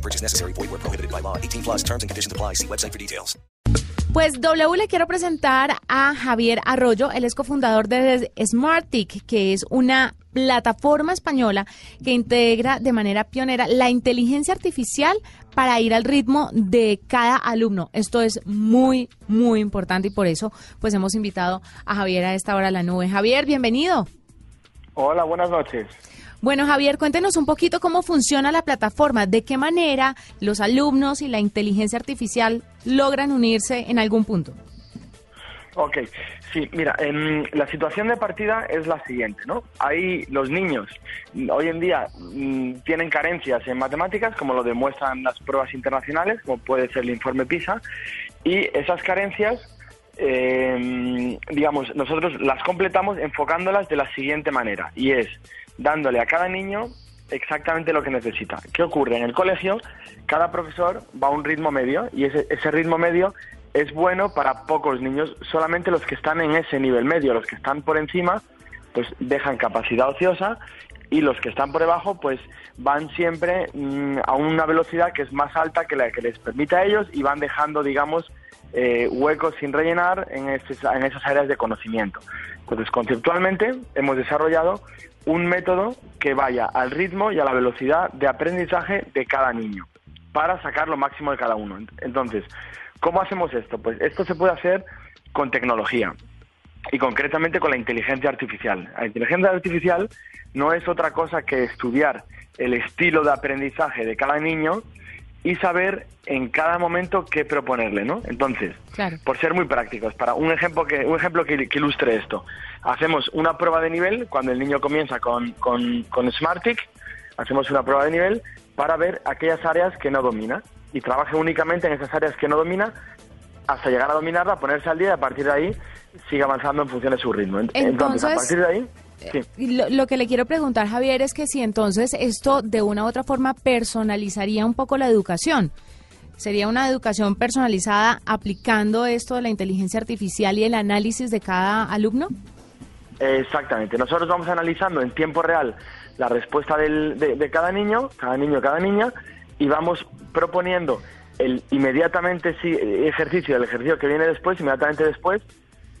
No purchase necessary. Void where prohibited by law. 18 plus terms and conditions apply. See website for details. Pues W le quiero presentar a Javier Arroyo, él es cofundador de Smartic, que es una plataforma española que integra de manera pionera la inteligencia artificial para ir al ritmo de cada alumno. Esto es muy, muy importante y por eso pues hemos invitado a Javier a esta hora a la nube. Javier, bienvenido. Hola, buenas noches. Bueno, Javier, cuéntenos un poquito cómo funciona la plataforma, de qué manera los alumnos y la inteligencia artificial logran unirse en algún punto. Ok, sí, mira, en la situación de partida es la siguiente, ¿no? Hay los niños hoy en día mm, tienen carencias en matemáticas, como lo demuestran las pruebas internacionales, como puede ser el informe PISA, y esas carencias, eh, digamos, nosotros las completamos enfocándolas de la siguiente manera, y es dándole a cada niño exactamente lo que necesita. ¿Qué ocurre? En el colegio, cada profesor va a un ritmo medio y ese, ese ritmo medio es bueno para pocos niños, solamente los que están en ese nivel medio, los que están por encima, pues dejan capacidad ociosa y los que están por debajo, pues van siempre mm, a una velocidad que es más alta que la que les permite a ellos y van dejando, digamos, eh, huecos sin rellenar en, en esas áreas de conocimiento. Entonces, conceptualmente, hemos desarrollado un método que vaya al ritmo y a la velocidad de aprendizaje de cada niño para sacar lo máximo de cada uno. Entonces, ¿cómo hacemos esto? Pues esto se puede hacer con tecnología y concretamente con la inteligencia artificial. La inteligencia artificial no es otra cosa que estudiar el estilo de aprendizaje de cada niño y saber en cada momento qué proponerle, ¿no? Entonces, por ser muy prácticos, para un ejemplo que un ejemplo que, ilustre esto, hacemos una prueba de nivel cuando el niño comienza con, con, con Smartic, hacemos una prueba de nivel para ver aquellas áreas que no domina y trabaje únicamente en esas áreas que no domina hasta llegar a dominarla, ponerse al día y a partir de ahí sigue avanzando en función de su ritmo. Entonces a partir de ahí lo, que le quiero preguntar, Javier, es que si entonces esto de una u otra forma personalizaría un poco la educación. ¿Sería una educación personalizada aplicando esto de la inteligencia artificial y el análisis de cada alumno? Exactamente. Nosotros vamos analizando en tiempo real la respuesta de, cada niño, cada niño, cada niña, y vamos proponiendo el inmediatamente sí, ejercicio, el ejercicio que viene después, inmediatamente después,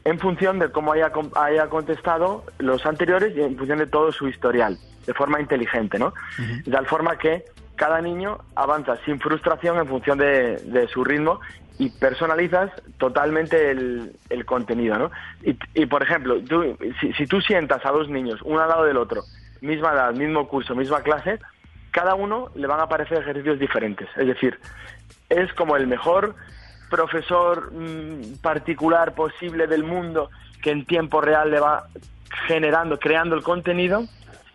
en función de cómo haya, haya contestado los anteriores y en función de todo su historial, de forma inteligente, ¿no? De tal forma que cada niño avanza sin frustración en función de, su ritmo y personalizas totalmente el, contenido, ¿no? Y, por ejemplo, tú, si, si, tú sientas a dos niños, uno al lado del otro, misma edad, mismo curso, misma clase, cada uno le van a aparecer ejercicios diferentes. Es decir, es como el mejor profesor mm, particular posible del mundo que en tiempo real le va generando, creando el contenido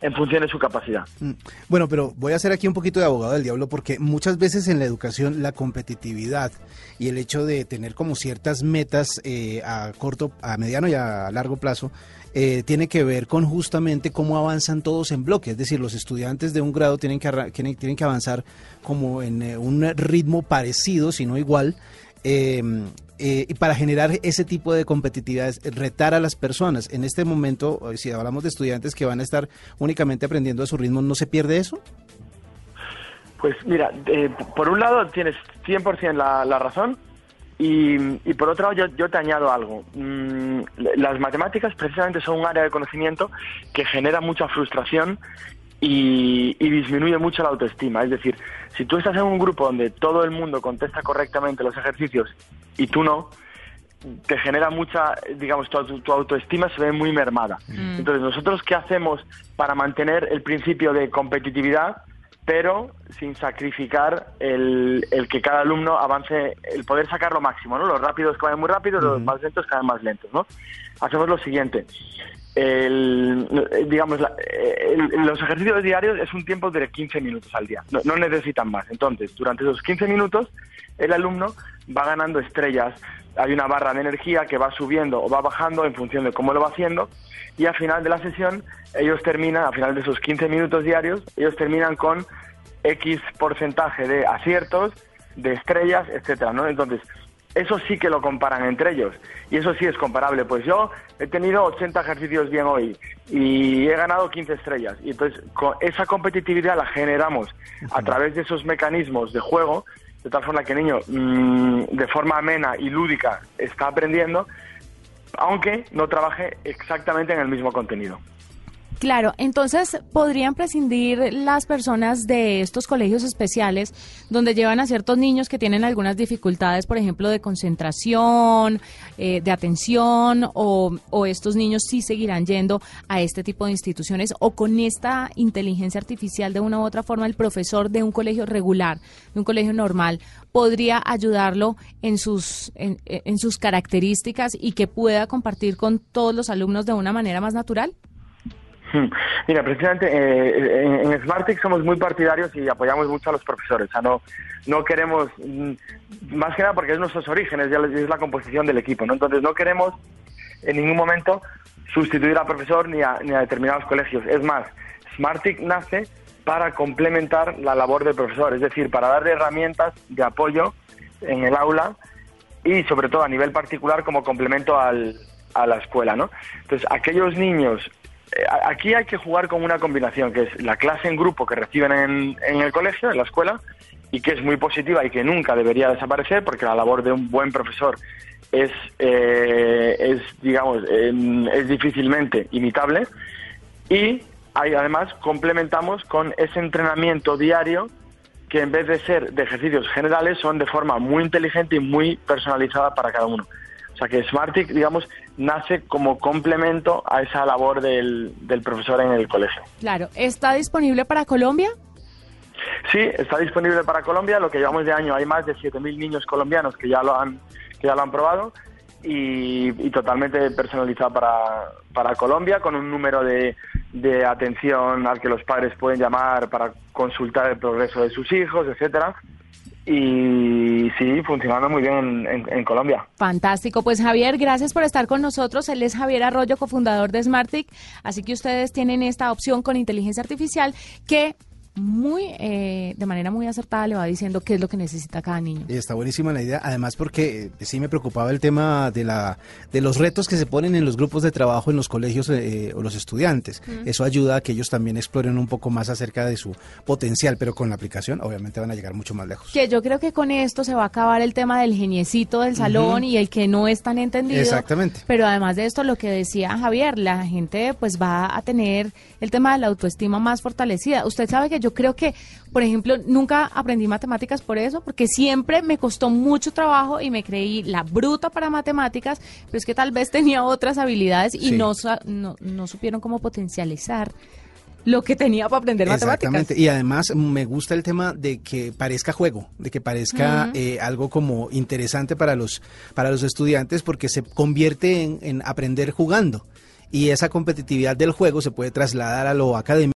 en función de su capacidad. Mm. Bueno, pero voy a hacer aquí un poquito de abogado del diablo porque muchas veces en la educación la competitividad y el hecho de tener como ciertas metas eh, a corto, a mediano y a largo plazo eh, tiene que ver con justamente cómo avanzan todos en bloque, es decir, los estudiantes de un grado tienen que, tienen que avanzar como en eh, un ritmo parecido, si no igual, Em, eh, y para generar ese tipo de competitividad, retar a las personas. En este momento, eh, si hablamos de estudiantes que van a estar únicamente aprendiendo a su ritmo, ¿no se pierde eso? Pues mira, eh, por un lado tienes 100% la, la razón y, por otro lado yo, te añado algo. Mm, las matemáticas precisamente son un área de conocimiento que genera mucha frustración y, disminuye mucho la autoestima. Es decir, si tú estás en un grupo donde todo el mundo contesta correctamente los ejercicios y tú no, te genera mucha, digamos, tu, autoestima se ve muy mermada. Mm. Entonces, nosotros, ¿qué hacemos para mantener el principio de competitividad, pero sin sacrificar el, que cada alumno avance, el poder sacar lo máximo, ¿no? Los rápidos que vayan muy rápido, los más lentos que vayan más lentos, ¿no? Hacemos lo siguiente el, digamos, la- el- los ejercicios diarios es un tiempo de 15 minutos al día, no, necesitan más. Entonces, durante esos 15 minutos, el alumno va ganando estrellas. Hay una barra de energía que va subiendo o va bajando en función de cómo lo va haciendo. Y al final de la sesión, ellos terminan, al final de esos 15 minutos diarios, ellos terminan con X porcentaje de aciertos, de estrellas, etcétera, ¿no? Entonces, eso sí que lo comparan entre ellos y eso sí es comparable. Pues yo he tenido 80 ejercicios bien hoy y he ganado 15 estrellas y entonces con esa competitividad la generamos a través de esos mecanismos de juego de tal forma que el niño mm, de forma amena y lúdica está aprendiendo aunque no trabaje exactamente en el mismo contenido. Claro, entonces podrían prescindir las personas de estos colegios especiales donde llevan a ciertos niños que tienen algunas dificultades, por ejemplo, de concentración, eh, de atención, o, o estos niños sí seguirán yendo a este tipo de instituciones, o con esta inteligencia artificial de una u otra forma, el profesor de un colegio regular, de un colegio normal, podría ayudarlo en sus, en, en sus características y que pueda compartir con todos los alumnos de una manera más natural. Hmm. Mira, precisamente eh, en, Smartix somos muy partidarios y apoyamos mucho a los profesores. No, no queremos, mm, más que nada porque es nuestros orígenes, ya es la composición del equipo. Entonces no queremos en ningún momento sustituir al profesor ni a, ni a determinados colegios. Es más, Smartix nace para complementar la labor del profesor, es decir, para darle herramientas de apoyo en el aula y sobre todo a nivel particular como complemento al, a la escuela, ¿no? Entonces, aquellos niños aquí hay que jugar con una combinación, que es la clase en grupo que reciben en, en, el colegio, en la escuela, y que es muy positiva y que nunca debería desaparecer, porque la labor de un buen profesor es, eh, es digamos, eh, es difícilmente imitable. Y además complementamos con ese entrenamiento diario que en vez de ser de ejercicios generales son de forma muy inteligente y muy personalizada para cada uno. O sea que Smartic, digamos, nace como complemento a esa labor del, del, profesor en el colegio. Claro, ¿está disponible para Colombia? Sí, está disponible para Colombia. Lo que llevamos de año hay más de 7.000 niños colombianos que ya lo han, que ya lo han probado y, y totalmente personalizado para, para Colombia con un número de, de atención al que los padres pueden llamar para consultar el progreso de sus hijos, etcétera y sí, funcionando muy bien en, en, en, Colombia. Fantástico. Pues Javier, gracias por estar con nosotros. Él es Javier Arroyo, cofundador de Smartic. Así que ustedes tienen esta opción con inteligencia artificial que muy eh, de manera muy acertada le va diciendo qué es lo que necesita cada niño. Está buenísima la idea, además porque eh, sí me preocupaba el tema de la de los retos que se ponen en los grupos de trabajo en los colegios eh, o los estudiantes. Mm. Eso ayuda a que ellos también exploren un poco más acerca de su potencial, pero con la aplicación obviamente van a llegar mucho más lejos. Que yo creo que con esto se va a acabar el tema del geniecito del salón uh -huh. y el que no es tan entendido. Exactamente. Pero además de esto, lo que decía Javier, la gente pues va a tener el tema de la autoestima más fortalecida. Usted sabe que yo creo que, por ejemplo, nunca aprendí matemáticas por eso, porque siempre me costó mucho trabajo y me creí la bruta para matemáticas, pero es que tal vez tenía otras habilidades y sí. no, no, no supieron cómo potencializar lo que tenía para aprender Exactamente. matemáticas. Y además me gusta el tema de que parezca juego, de que parezca uh -huh. eh, algo como interesante para los, para los estudiantes porque se convierte en, en aprender jugando. Y esa competitividad del juego se puede trasladar a lo académico.